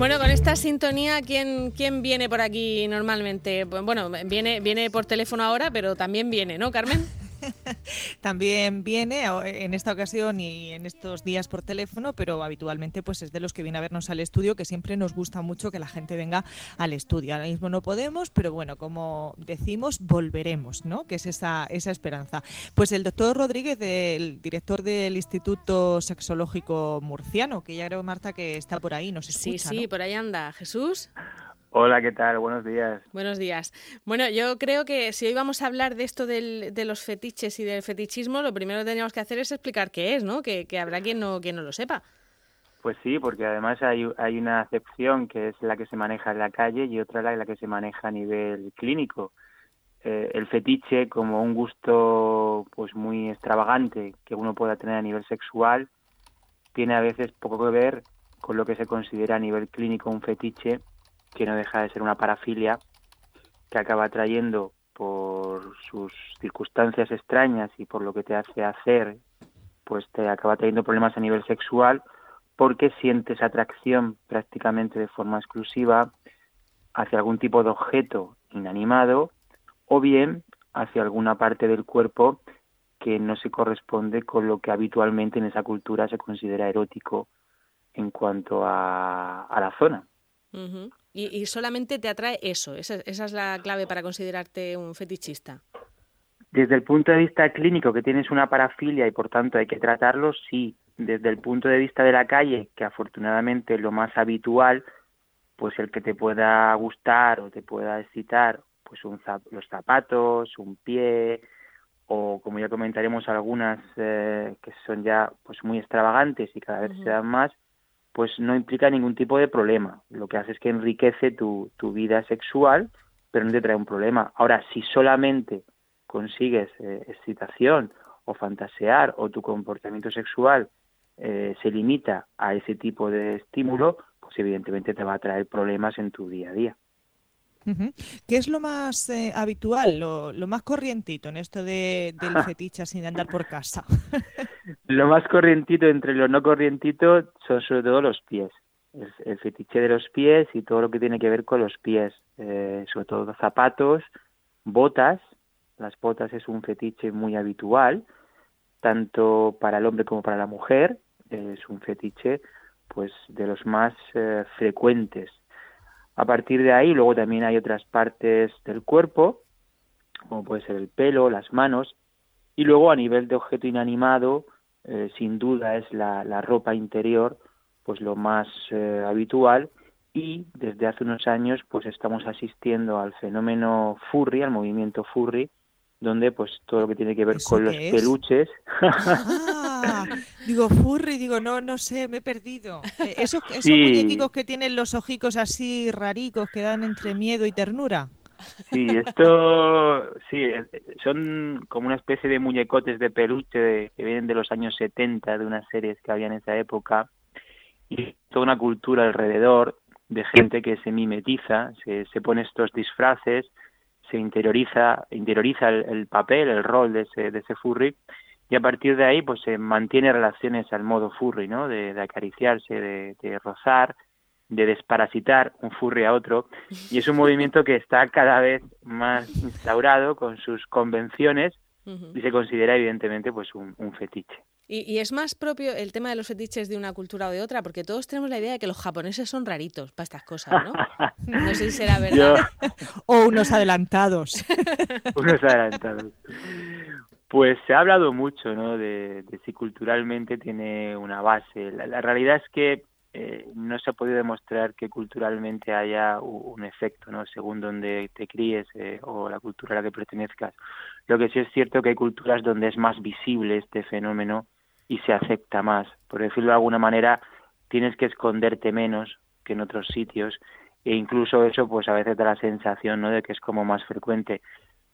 Bueno, con esta sintonía, ¿quién, quién viene por aquí normalmente? Bueno, viene, viene por teléfono ahora, pero también viene, ¿no, Carmen? También viene en esta ocasión y en estos días por teléfono, pero habitualmente pues es de los que viene a vernos al estudio, que siempre nos gusta mucho que la gente venga al estudio. Ahora mismo no podemos, pero bueno, como decimos, volveremos, ¿no? Que es esa, esa esperanza. Pues el doctor Rodríguez, el director del Instituto Sexológico Murciano, que ya creo, Marta, que está por ahí, nos escucha. Sí, sí, por ahí anda. Jesús. Hola, ¿qué tal? Buenos días. Buenos días. Bueno, yo creo que si hoy vamos a hablar de esto del, de los fetiches y del fetichismo, lo primero que tendríamos que hacer es explicar qué es, ¿no? Que, habrá quien no, quien no lo sepa. Pues sí, porque además hay, hay una acepción que es la que se maneja en la calle y otra la, la que se maneja a nivel clínico. Eh, el fetiche como un gusto pues muy extravagante que uno pueda tener a nivel sexual tiene a veces poco que ver con lo que se considera a nivel clínico un fetiche que no deja de ser una parafilia que acaba trayendo por sus circunstancias extrañas y por lo que te hace hacer, pues te acaba trayendo problemas a nivel sexual porque sientes atracción prácticamente de forma exclusiva hacia algún tipo de objeto inanimado o bien hacia alguna parte del cuerpo que no se corresponde con lo que habitualmente en esa cultura se considera erótico en cuanto a, a la zona. Y, solamente te atrae eso, esa, es la clave para considerarte un fetichista. Desde el punto de vista clínico, que tienes una parafilia y por tanto hay que tratarlo, sí. Desde el punto de vista de la calle, que afortunadamente es lo más habitual, pues el que te pueda gustar o te pueda excitar, pues un, los zapatos, un pie, o como ya comentaremos algunas eh, que son ya pues muy extravagantes y cada vez se dan más, pues no implica ningún tipo de problema. Lo que hace es que enriquece tu, tu vida sexual, pero no te trae un problema. Ahora, si solamente consigues eh, excitación o fantasear o tu comportamiento sexual eh, se limita a ese tipo de estímulo, pues evidentemente te va a traer problemas en tu día a día. ¿Qué es lo más eh, habitual, lo, lo, más corrientito en esto de, del fetiche sin andar por casa? Lo más corrientito entre lo no corrientito son sobre todo los pies. El, fetiche de los pies y todo lo que tiene que ver con los pies, eh, sobre todo zapatos, botas. Las botas es un fetiche muy habitual, tanto para el hombre como para la mujer. Es un fetiche pues de los más eh, frecuentes a partir de ahí, luego también hay otras partes del cuerpo, como puede ser el pelo, las manos, y luego a nivel de objeto inanimado, eh, sin duda es la, ropa interior, pues lo más eh, habitual, y desde hace unos años pues estamos asistiendo al fenómeno furry, al movimiento furry, donde pues todo lo que tiene que ver con los peluches. Ah, digo, furry, digo, no, no sé, me he perdido. Eh, esos, esos muñequicos que tienen los ojicos así raricos que dan entre miedo y ternura. Sí, esto, sí, eh, son como una especie de muñecotes de peluche que vienen de los años 70, de unas series que había en esa época, y toda una cultura alrededor de gente que se mimetiza, se, se pone estos disfraces, se interioriza, interioriza el, papel, el rol de ese, de ese furry. Y a partir de ahí pues se mantiene relaciones al modo furry, ¿no? De, acariciarse, de, rozar, de desparasitar un furry a otro y es un movimiento que está cada vez más instaurado con sus convenciones y se considera evidentemente pues un fetiche. Y, es más propio el tema de los fetiches de una cultura o de otra, porque todos tenemos la idea de que los japoneses son raritos para estas cosas, ¿no? No sé si será verdad. o unos adelantados. unos adelantados. Pues se ha hablado mucho, ¿no? De, si culturalmente tiene una base. La, realidad es que eh, no se ha podido demostrar que culturalmente haya un efecto, ¿no? Según donde te críes eh, o la cultura a la que pertenezcas. Lo que sí es cierto que hay culturas donde es más visible este fenómeno y se acepta más. Por decirlo de alguna manera, tienes que esconderte menos que en otros sitios e incluso eso pues a veces da la sensación ¿no? de que es como más frecuente.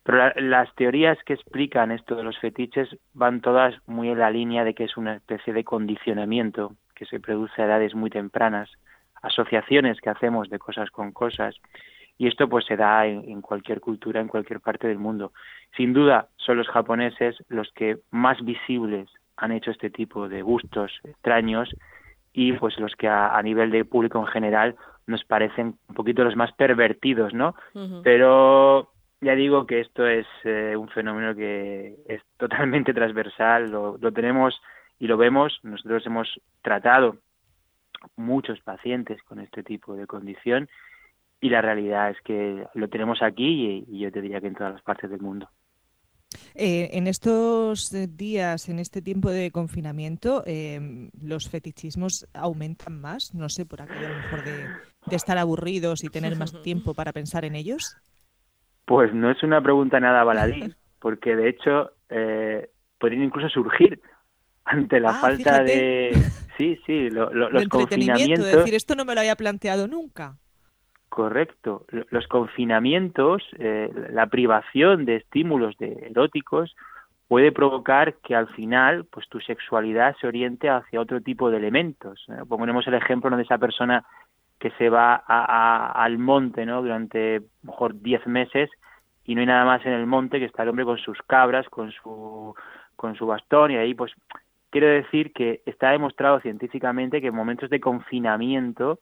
Pero las teorías que explican esto de los fetiches van todas muy en la línea de que es una especie de condicionamiento que se produce a edades muy tempranas, asociaciones que hacemos de cosas con cosas y esto pues se da en, en, cualquier cultura, en cualquier parte del mundo. Sin duda son los japoneses los que más visibles han hecho este tipo de gustos extraños y pues los que a, nivel de público en general nos parecen un poquito los más pervertidos, ¿no? Pero ya digo que esto es eh, un fenómeno que es totalmente transversal, lo, lo tenemos y lo vemos, nosotros hemos tratado muchos pacientes con este tipo de condición y la realidad es que lo tenemos aquí y, yo te diría que en todas las partes del mundo. Eh, en estos días, en este tiempo de confinamiento, eh, ¿los fetichismos aumentan más? No sé, por aquello a lo mejor de, estar aburridos y tener más tiempo para pensar en ellos. Pues no es una pregunta nada baladí, porque de hecho eh, podrían incluso surgir ante la ah, falta de... Sí, sí, los confinamientos... decir, esto no me lo había planteado nunca. Correcto. Los confinamientos, eh, la privación de estímulos de eróticos puede provocar que al final pues tu sexualidad se oriente hacia otro tipo de elementos. Ponemos el ejemplo de esa persona que se va al monte ¿no? durante mejor 10 meses y no hay nada más en el monte que está el hombre con sus cabras, con su, con su bastón y ahí pues quiero decir que está demostrado científicamente que en momentos de confinamiento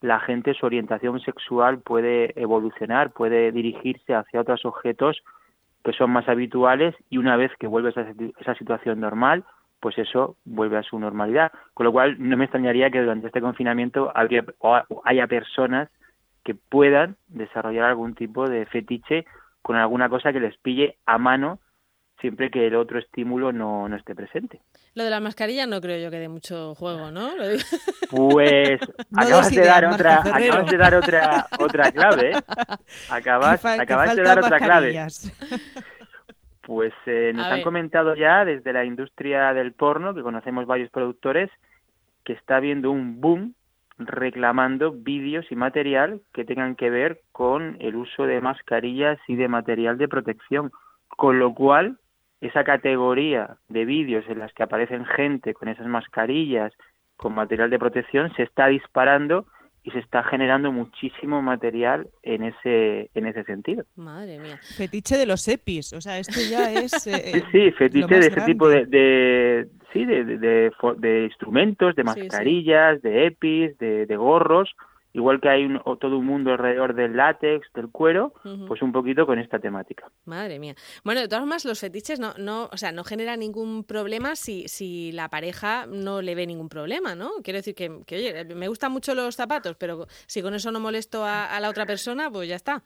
la gente, su orientación sexual puede evolucionar, puede dirigirse hacia otros objetos que son más habituales y una vez que vuelve a esa situación normal, pues eso vuelve a su normalidad. Con lo cual, no me extrañaría que durante este confinamiento habría, haya personas que puedan desarrollar algún tipo de fetiche con alguna cosa que les pille a mano siempre que el otro estímulo no, no esté presente. Lo de la mascarilla no creo yo que dé mucho juego, ¿no? Pues acabas, de dar otra, acabas de dar otra otra clave. ¿eh? Acabas, acabas de dar otra clave. Pues eh, nos han comentado ya desde la industria del porno, que conocemos varios productores, que está habiendo un boom reclamando vídeos y material que tengan que ver con el uso de mascarillas y de material de protección. Con lo cual, esa categoría de vídeos en las que aparecen gente con esas mascarillas, con material de protección, se está disparando y se está generando muchísimo material en ese en ese sentido. Madre mía. Fetiche de los EPIs, o sea, esto ya es... Eh, sí, fetiche de ese tipo de, de sí, de, de, instrumentos, de mascarillas, de EPIs, de gorros, igual que hay un, todo un mundo alrededor del látex, del cuero, pues un poquito con esta temática. Madre mía. Bueno, de todas formas, los fetiches no, no, o sea, no generan ningún problema si, si la pareja no le ve ningún problema, ¿no? Quiero decir que, que oye, me gustan mucho los zapatos, pero si con eso no molesto a, la otra persona, pues ya está.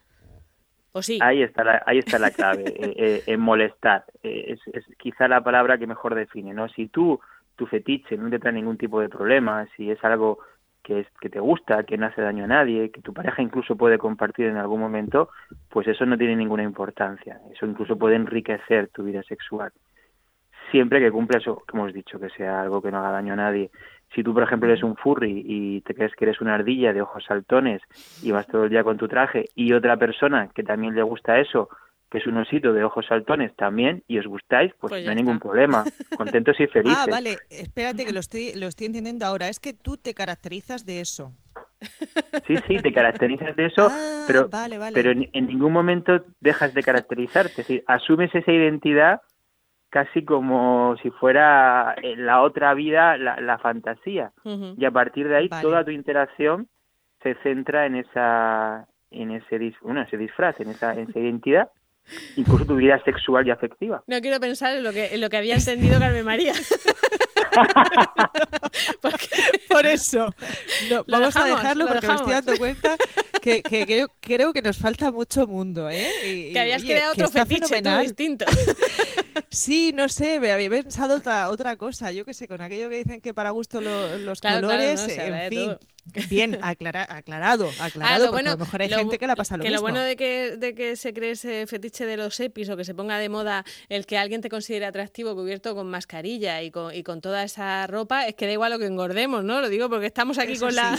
¿O sí? Ahí está la, ahí está la clave, eh, eh, en molestar. Eh, es, es quizá la palabra que mejor define, ¿no? Si tú, tu fetiche no te trae ningún tipo de problema, si es algo que, es, que te gusta, que no hace daño a nadie, que tu pareja incluso puede compartir en algún momento, pues eso no tiene ninguna importancia. Eso incluso puede enriquecer tu vida sexual. Siempre que cumpla eso, como hemos dicho, que sea algo que no haga daño a nadie. Si tú, por ejemplo, eres un furry y te crees que eres una ardilla de ojos saltones y vas todo el día con tu traje y otra persona que también le gusta eso, que es un osito de ojos saltones también y os gustáis, pues, pues no hay ningún problema. Contentos y felices. Ah, vale, espérate que lo estoy, lo estoy entendiendo ahora. Es que tú te caracterizas de eso. Sí, sí, te caracterizas de eso, ah, pero, pero en, ningún momento dejas de caracterizarte. Es decir, asumes esa identidad casi como si fuera la otra vida, la, fantasía. Y a partir de ahí toda tu interacción se centra en esa en ese, bueno, ese disfraz, en esa, en esa identidad incluso tu vida sexual y afectiva. No quiero pensar en lo que, en lo que había entendido Carmen María. Por eso, vamos a dejarlo porque me estoy dando cuenta que, que, creo que nos falta mucho mundo. ¿eh? que habías creado otro fetiche distinto. Sí, no sé, me había pensado otra, otra cosa. Yo qué sé, con aquello que dicen que para gusto los colores, en fin. Bien, aclarado, aclarado, aclarado bueno, a lo mejor hay gente que la pasa lo que lo bueno de que, de que se cree ese fetiche de los EPIs o que se ponga de moda el que alguien te considere atractivo cubierto con mascarilla y con, y con toda esa ropa, es que da igual lo que engordemos, ¿no? Lo digo porque estamos aquí con la...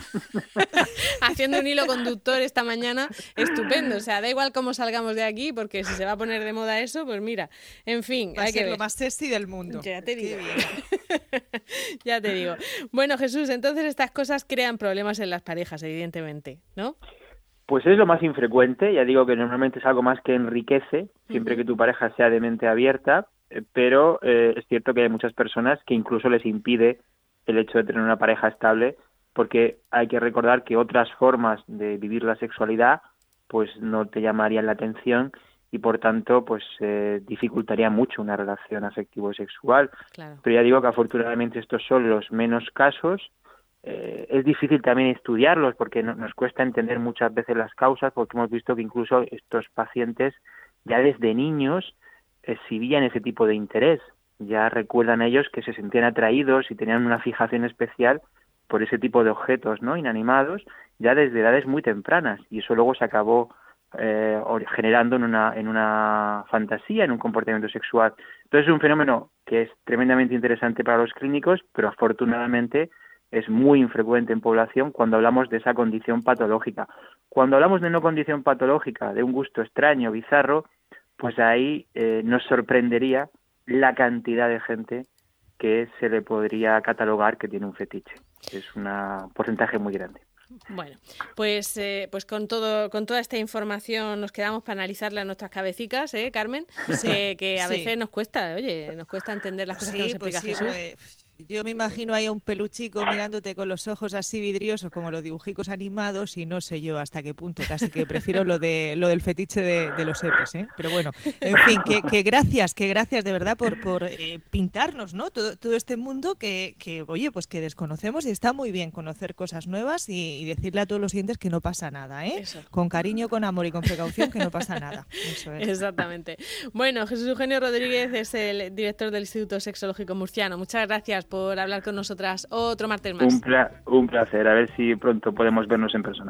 haciendo un hilo conductor esta mañana estupendo. O sea, da igual cómo salgamos de aquí porque si se va a poner de moda eso, pues mira, en fin. hay que ser lo más sexy del mundo. Ya te digo. ya te digo. Bueno, Jesús, entonces estas cosas crean problemas en las parejas, evidentemente, ¿no? Pues es lo más infrecuente, ya digo que normalmente es algo más que enriquece, siempre que tu pareja sea de mente abierta, eh, pero eh, es cierto que hay muchas personas que incluso les impide el hecho de tener una pareja estable porque hay que recordar que otras formas de vivir la sexualidad pues no te llamarían la atención y por tanto pues eh, dificultaría mucho una relación afectivo sexual. Pero ya digo que afortunadamente estos son los menos casos. Eh, es difícil también estudiarlos porque nos cuesta entender muchas veces las causas porque hemos visto que incluso estos pacientes ya desde niños exhibían ese tipo de interés. Ya recuerdan ellos que se sentían atraídos y tenían una fijación especial por ese tipo de objetos no inanimados ya desde edades muy tempranas y eso luego se acabó eh, generando en una, en una fantasía, en un comportamiento sexual. Entonces es un fenómeno que es tremendamente interesante para los clínicos, pero afortunadamente es muy infrecuente en población cuando hablamos de esa condición patológica. Cuando hablamos de no condición patológica, de un gusto extraño, bizarro, pues ahí eh, nos sorprendería la cantidad de gente que se le podría catalogar que tiene un fetiche. Es un porcentaje muy grande. Bueno, pues, eh, pues con todo, con toda esta información nos quedamos para analizarla en nuestras cabecicas, ¿eh, Carmen? que a veces nos cuesta, oye, nos cuesta entender las cosas que nos explica pues Jesús. Yo me imagino ahí a un peluchico mirándote con los ojos así vidriosos como los dibujicos animados y no sé yo hasta qué punto, casi que prefiero lo de lo del fetiche de, los epes, ¿eh? Pero bueno, en fin, que, gracias, que gracias de verdad por, por eh, pintarnos, ¿no? Todo, todo este mundo que, que, oye, pues que desconocemos y está muy bien conocer cosas nuevas y, decirle a todos los siguientes que no pasa nada, ¿eh? Con cariño, con amor y con precaución que no pasa nada. Exactamente. Bueno, Jesús Eugenio Rodríguez es el director del Instituto Sexológico Murciano. Muchas gracias por hablar con nosotras otro martes más. Un, un placer, a ver si pronto podemos vernos en persona.